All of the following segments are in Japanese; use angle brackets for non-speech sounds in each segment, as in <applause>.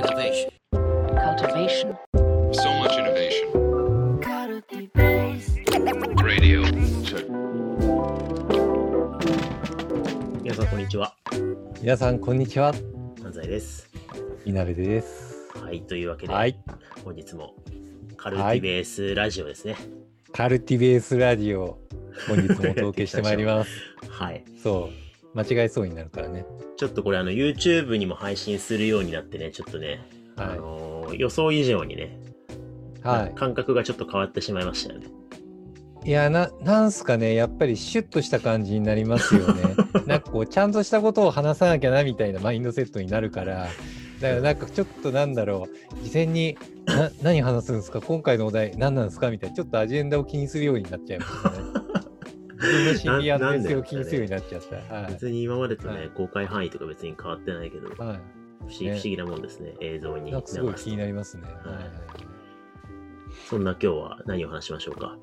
Innovation. cultivation, So much innovation. Radio. 皆さん、こんにちは。皆さん、こんにちは。安西です。いなべです。はい、というわけで、はい。本日もカルティベースラジオですね。カルティベースラジオ、本日もお届けしてまいります。<laughs> はい。そう。間違えそうになるからね。ちょっとこれ、あの、YouTube にも配信するようになってね、ちょっとね、はいあのー予想以上にね、は感覚がちょっと変わってしまいましたよね。い。いや、な、なんすかね、やっぱりシュッとした感じになりますよね。<laughs> なんかこう、ちゃんとしたことを話さなきゃな、みたいなマインドセットになるから、だからなんかちょっとなんだろう、事前に、な、何話すんですか？今回のお題何なんですか？みたいな、ちょっとアジェンダを気にするようになっちゃいましたね。自分の心理安全性を気にするようになっちゃった。はい。別に今までとね、はい公開範囲とか別に変わってないけど、不思はい。議,、ね不思議なもんですね、映像にすごいす気になりますね。はいそんな今日は何を話しましょうか？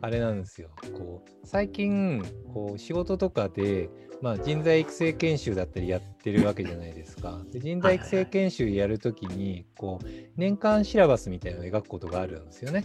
あれなんですよ。こう最近こう仕事とかで、まあ、人材育成研修だったりやってるわけじゃないですか。<laughs> で人材育成研修やるときにこう年間シラバスみたいなのを描くことがあるんですよね。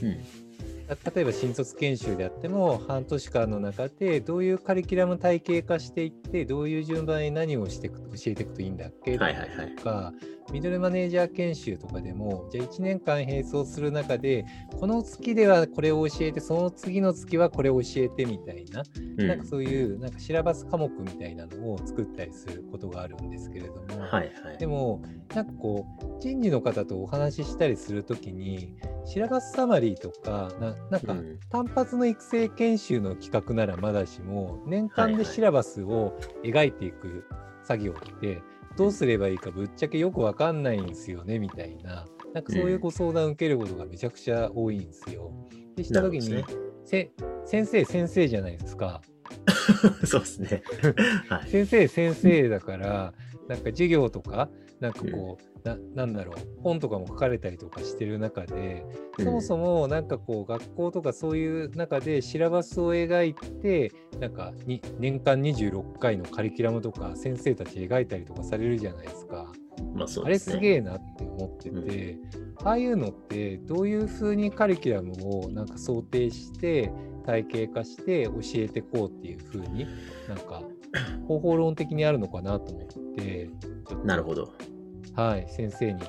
うん、うん。例えば新卒研修であっても半年間の中でどういうカリキュラム体系化していってどういう順番に何をしていく教えていくといいんだっけはいはいはい。ミドルマネージャー研修とかでもじゃあ1年間並走する中でこの月ではこれを教えてその次の月はこれを教えてみたいな,、うん。なんかそういうなんかシラバス科目みたいなのを作ったりすることがあるんですけれども、はいはい。でもなんかこう人事の方とお話ししたりするときにシラバスサマリーとかななんかうん。単発の育成研修の企画ならまだしも年間はいはい。でシラバスを描いていく作業ってどうすればいいかぶっちゃけよくわかんないんですよねみたいななんかそういうご相談を受けることがめちゃくちゃ多いんですよ。でした時に、なるほせ先生先生じゃないですか。<laughs> そうですね。<laughs> はい。先生先生だからなんか授業とかなんかこう、ななんだろう本とかも書かれたりとかしてる中でそもそもなんかこう学校とかそういう中でシラバスを描いてなんかに年間26回のカリキュラムとか先生たち描いたりとかされるじゃないですか。まあそうあれですね。すげえなって思ってて、ああいうのってどういうふうにカリキュラムをなんか想定して体系化して教えてこうっていうふうになんか方法論的にあるのかなと思ってなるほど。はい先生に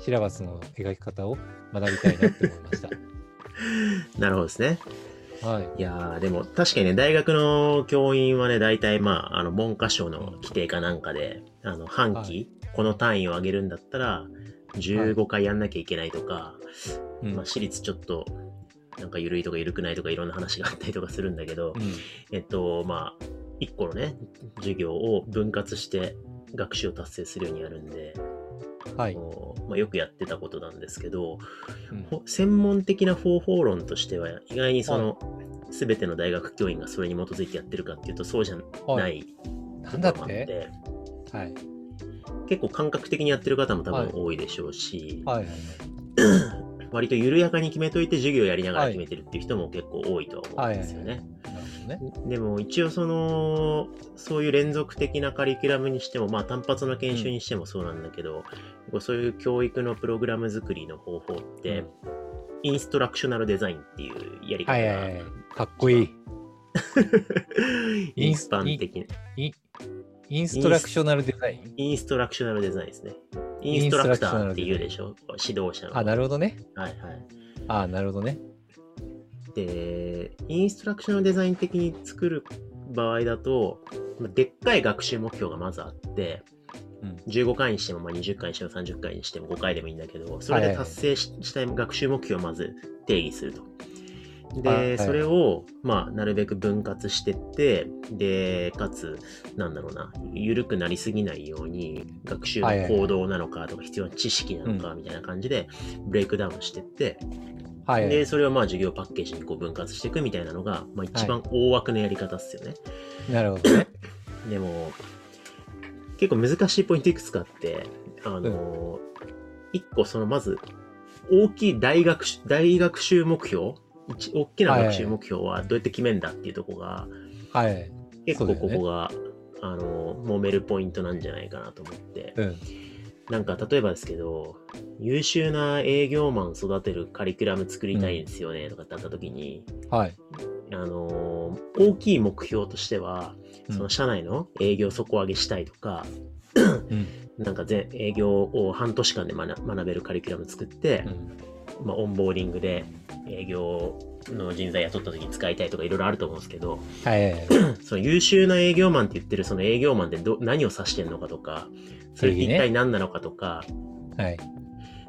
シラバスの描き方を学びたいなって思いました。<laughs> なるほどですね。はいいやー、でも確かにね、大学の教員はね、大体まあ、あの、文科省の規定かなんかで、あの、半期、はこの単位を上げるんだったら、15回やんなきゃいけないとか、うんまあ、私立ちょっと、なんか緩いとか緩くないとかいろんな話があったりとかするんだけど、うんえっと、まあ、一個のね、授業を分割して学習を達成するようにやるんで、はい。まあ、よくやってたことなんですけど、うん。ほ専門的な方法論としては意外にその、全ての大学教員がそれに基づいてやってるかっていうとそうじゃはないい。なんだって？てはい。結構感覚的にやってる方も多はい分多いでしょうし、はい。はい。<clears throat> 割と緩やかに決めといて授業やりながら決めてるっていう人も結構多いとは思うんですよね。なるほどね。でも一応そのそういう連続的なカリキュラムにしてもまあ単発の研修にしてもそうなんだけど、そういう教育のプログラム作りの方法って、うんインストラクショナルデザインっていうやり方が、はいはいはい。かっこいい。<laughs> インス一般的なイインストラクショナルデザイン？インストラクショナルデザインですね。インストラクターって言うでしょ？指導者の。あ、なるほどね。はいはい。あ、なるほどね。で、インストラクショナルデザイン的に作る場合だと、まあでっかい学習目標がまずあって、うん。15回にしても、まあ、20回にしても30回にしても5回でもいいんだけど、それで達成ししたい学習目標をまず定義すると。で、それを、まあ、なるべく分割してって、で、かつ、なんだろうな、緩くなりすぎないように、学習の行動なのかとか、必要な知識なのかみたいな感じで、ブレイクダウンしてって、はいはい。で、それをまあ授業パッケージにこう分割していくみたいなのが、まあ一番大枠のやり方っすよね。なるほどね。<laughs> でも、結構難しいポイントいくつかあって、あの、一個そのまず、大きい大学し、大学習目標一大きな学習目標はどうやって決めんだっていうとこが、はい。結構ここがあの、揉めるポイントなんじゃないかなと思って。うん。なんか、例えばですけど、優秀な営業マン育てるカリキュラム作りたいんですよね、とかってあった時に、はい。あのー大きい目標としては、うんその社内の営業底上げしたいとか、うん。なんかぜ営業を半年間で学学べるカリキュラム作って、うんまあ、オンボーディングで営業の人材雇った時に使いたいとかいろいろあると思うんですけど、はいはいはい。<clears throat> その優秀な営業マンって言ってるその営業マンってど何を指してんのかとか、それって一体何なのかとか、はい。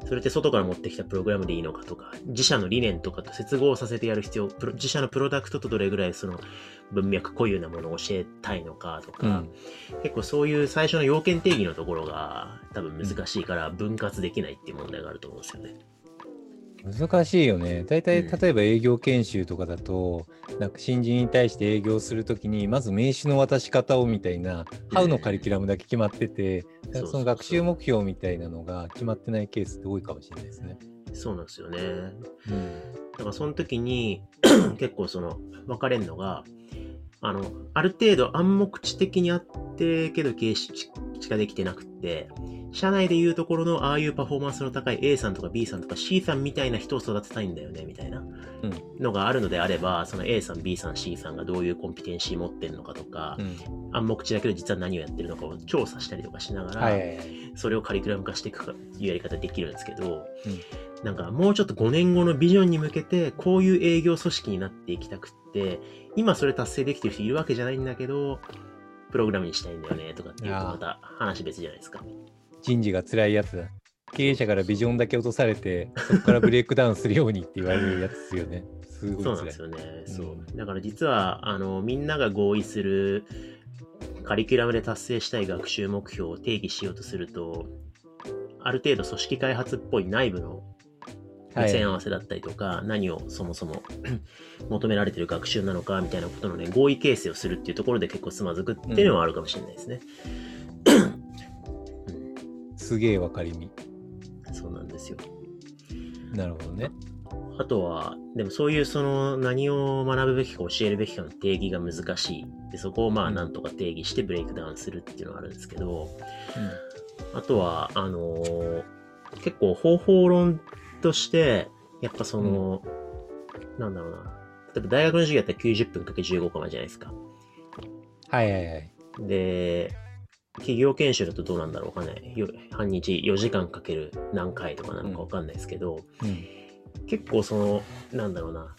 それって外から持ってきたプログラムでいいのかとか、自社の理念とかと接合させてやる必要、自社のプロダクトとどれぐらいその文脈固有なものを教えたいのかとか、うん。結構そういう最初の要件定義のところが多分難しいから分割できないっていう問題があると思うんですよね。難しいよね。大体、うん例えば営業研修とかだと、なんか新人に対して営業するときに、まず名刺の渡し方をみたいな、ハウのカリキュラムだけ決まってて、そうそうそうその学習目標みたいなのが決まってないケースって多いかもしれないですね。そうなんですよね。うん。だからその時に <clears throat> 結構その分かれるのが、あの、ある程度暗黙知的にあってけど形式ができてなくって、社内でいうところのああいうパフォーマンスの高い A さんとか B さんとか C さんみたいな人を育てたいんだよね、みたいなのがあるのであれば、その A さん、B さん、C さんがどういうコンピテンシー持ってるのかとか、うん。暗黙知だけど実は何をやってるのかを調査したりとかしながら、はいはいはい。それをカリキュラム化していくかいうやり方できるんですけど、なんかもうちょっと5年後のビジョンに向けてこういう営業組織になっていきたくって、今それ達成できてる人いるわけじゃないんだけど、プログラムにしたいんだよねとかっていうとまた話別じゃないですか。人事が辛いやつだ。経営者からビジョンだけ落とされて、そこからブレイクダウンするようにって言われるやつですよね。すごい。そうなんですよね。そううんだから実は、あの、みんなが合意するカリキュラムで達成したい学習目標を定義しようとすると、ある程度組織開発っぽい内部の目線合わせだったりとか、何をそもそも <clears throat> 求められてる学習なのかみたいなことのね、合意形成をするっていうところで結構つまずくっていうのはあるかもしれないですね。すげえ分かりみ。そうなんですよ。なるほどね。あとは、でもそういうその何を学ぶべきか教えるべきかの定義が難しい。でそこをまあうんなんとか定義してブレイクダウンするっていうのがあるんですけど、あとは、あのー結構方法論として、やっぱその、なんだろうな。例えば大学の授業やったら90分かけ15コマじゃないですか。はいはいはい。で、企業研修だとどうなんだろうわかんない。よ半日4時間かける何回とかなのかわかんないですけど、うん。結構その、なんだろうな、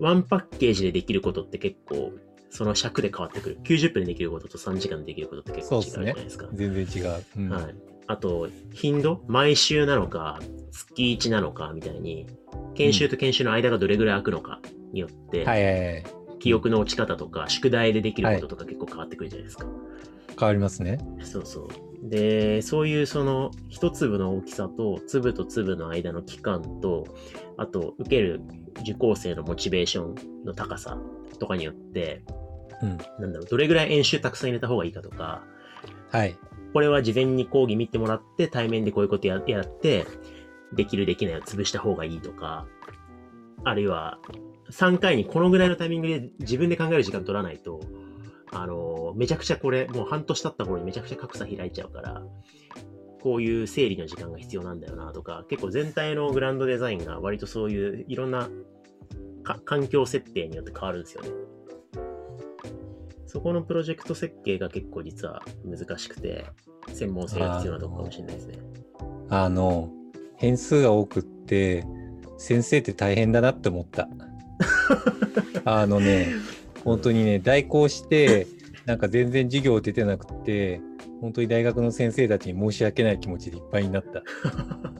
ワンパッケージでできることって結構、その尺で変わってくる。90分でできることと3時間でできることって結構違うじゃないですか。全然違う。うんはい。あと、頻度？毎週なのか、月1なのかみたいに、研修と研修の間がどれぐらい空くのかによって、はいはいはい。記憶の落ち方とか、宿題でできることとか結構変わってくるじゃないですか。変わりますね。そうそう。で、そういうその一粒の大きさと粒と粒の間の期間と、あと受ける受講生のモチベーションの高さとかによって、うん。なんだろう、どれぐらい演習たくさん入れた方がいいかとか、はい。これは事前に講義見てもらって、対面でこういうことややって、できるできないを潰した方がいいとか、あるいは3回にこのぐらいのタイミングで自分で考える時間取らないと、あの、めちゃくちゃこれ、もう半年経った頃にめちゃくちゃ格差開いちゃうから、こういう整理の時間が必要なんだよなとか、結構全体のグランドデザインが割とそういういろんな環境設定によって変わるんですよね。そこのプロジェクト設計が結構実は難しくて、専門性が必要なとこかもしれないですね。あの、変数が多くって、先生って大変だなって思った。<laughs> あのね、本当にね、代行して、なんか全然授業出てなくて、本当に大学の先生たちに申し訳ない気持ちでいっぱいになった。<laughs>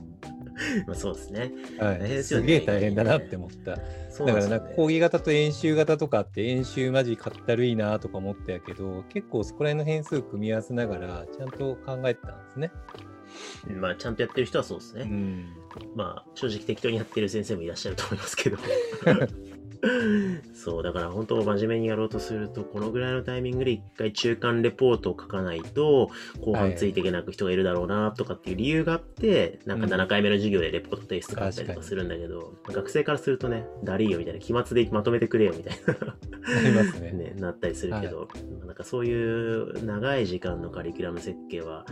<laughs> まあそうですね。はい、ねすげえ大変だなって思った。そうだからなんか講義型と演習型とかあって演習マジかったるいなとか思ったやけど結構そこら辺の変数組み合わせながらちゃんと考えてたんですね。まあちゃんとやってる人はそうですね。うん。まあ正直適当にやってる先生もいらっしゃると思いますけど。<laughs> そう、だから本当真面目にやろうとすると、このぐらいのタイミングで一回中間レポートを書かないと、後半ついていけなく人がいるだろうなとかっていう理由があって、なんかうん7回目の授業でレポート提出があったりとかするんだけど、学生からするとね、だりーよみたいな、期末でまとめてくれよみたいな。ありますね。<laughs> ね、なったりするけど、なんかそういう長い時間のカリキュラム設計は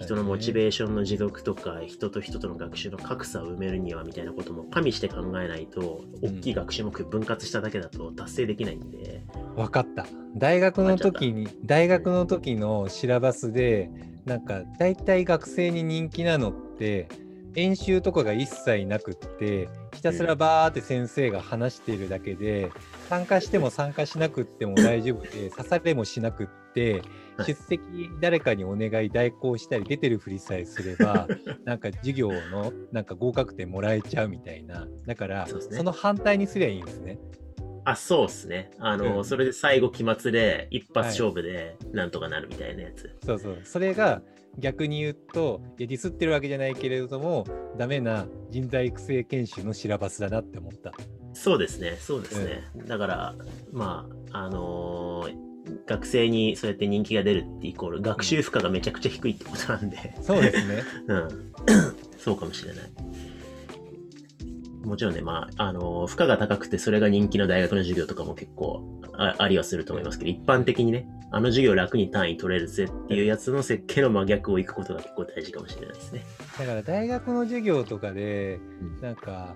人のモチベーションの持続とか人と人との学習の格差を埋めるにはみたいなことも加味して考えないと大きい学習目標分割しただけだと達成できないんで、分かった。大学の時に大学の時のシラバスでなんか大体学生に人気なのって演習とかが一切なくってひたすらバーって先生が話しているだけで参加しても参加しなくっても大丈夫で <laughs> 刺されもしなくってはい。出席誰かにお願い代行したり出てるふりさえすれば <laughs> なんか授業のなんか合格点もらえちゃうみたいな。だからその反対にすりゃいいんですね。あそうっすね。あの、うん。それで最後期末で一発勝負でなんとかなるみたいなやつ、そうそう。それが逆に言うと、いやディスってるわけじゃないけれども、ダメな人材育成研修のシラバスだなって思った。そうですね。そうですね、だからまああのー学生にそうやって人気が出るってイコール学習負荷がめちゃくちゃ低いってことなんで、そうですね。<laughs> うん、そうかもしれない。もちろんね、まあ、あの、負荷が高くて、それが人気の大学の授業とかも結構あありはすると思いますけど、一般的にね、あの授業楽に単位取れるぜっていうやつの設計の真逆をいくことが結構大事かもしれないですね。だから大学の授業とかで、うんなんか、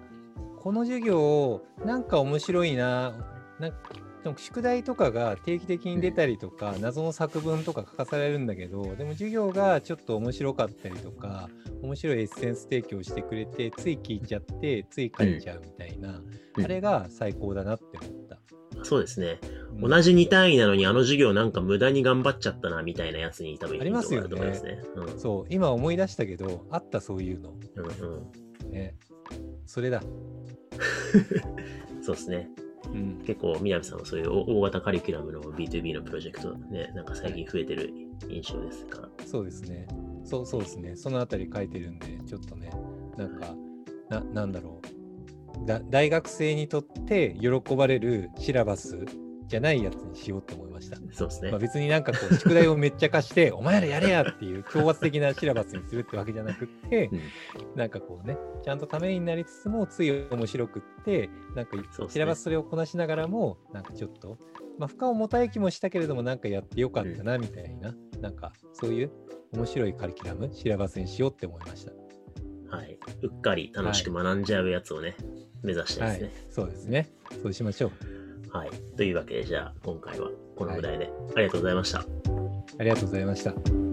この授業、なんか面白いな、なんかでも宿題とかが定期的に出たりとか、謎の作文とか書かされるんだけど、でも授業がちょっと面白かったりとか、面白いエッセンス提供してくれて、つい聞いちゃって、つい書いちゃうみたいな、うんあれが最高だなって思った。そうですね。うん同じ2単位なのに、あの授業なんか無駄に頑張っちゃったな、みたいなやつに多分ありますよねいいところだと思いますね。そう、今思い出したけど、あったそういうの。うん。うんうん。ね。それだ。<laughs> そうですね。うん。結構、南さんはそういう大大型カリキュラムの B2B のプロジェクトね、なんか最近増えてる印象ですか？ら。そうですね。そうそうですね。そのあたり書いてるんで、ちょっとね、なんか、ななんだろうだ。大学生にとって喜ばれるシラバスじゃないやつにしようと思いました。そうですねまあ、。別になんかこう、宿題をめっちゃ貸して、<laughs> お前らやれやっていう強圧的なシラバスにするってわけじゃなくって、うんなんかこうね、ちゃんとためになりつつも、つい面白くって、なんかシラバスそれをこなしながらも、なんかちょっと、まあ、負荷を持たい気もしたけれども、なんかやってよかったな、みたいな、なんかそういう面白いカリキュラム、シラバスにしようって思いました。はい。うっかり楽しく学んじゃうやつをね、目指したいはいですね。、そうですね。そうしましょう。はい。というわけで、じゃあ、今回はこのぐらいで、ありがとうございました。ありがとうございました。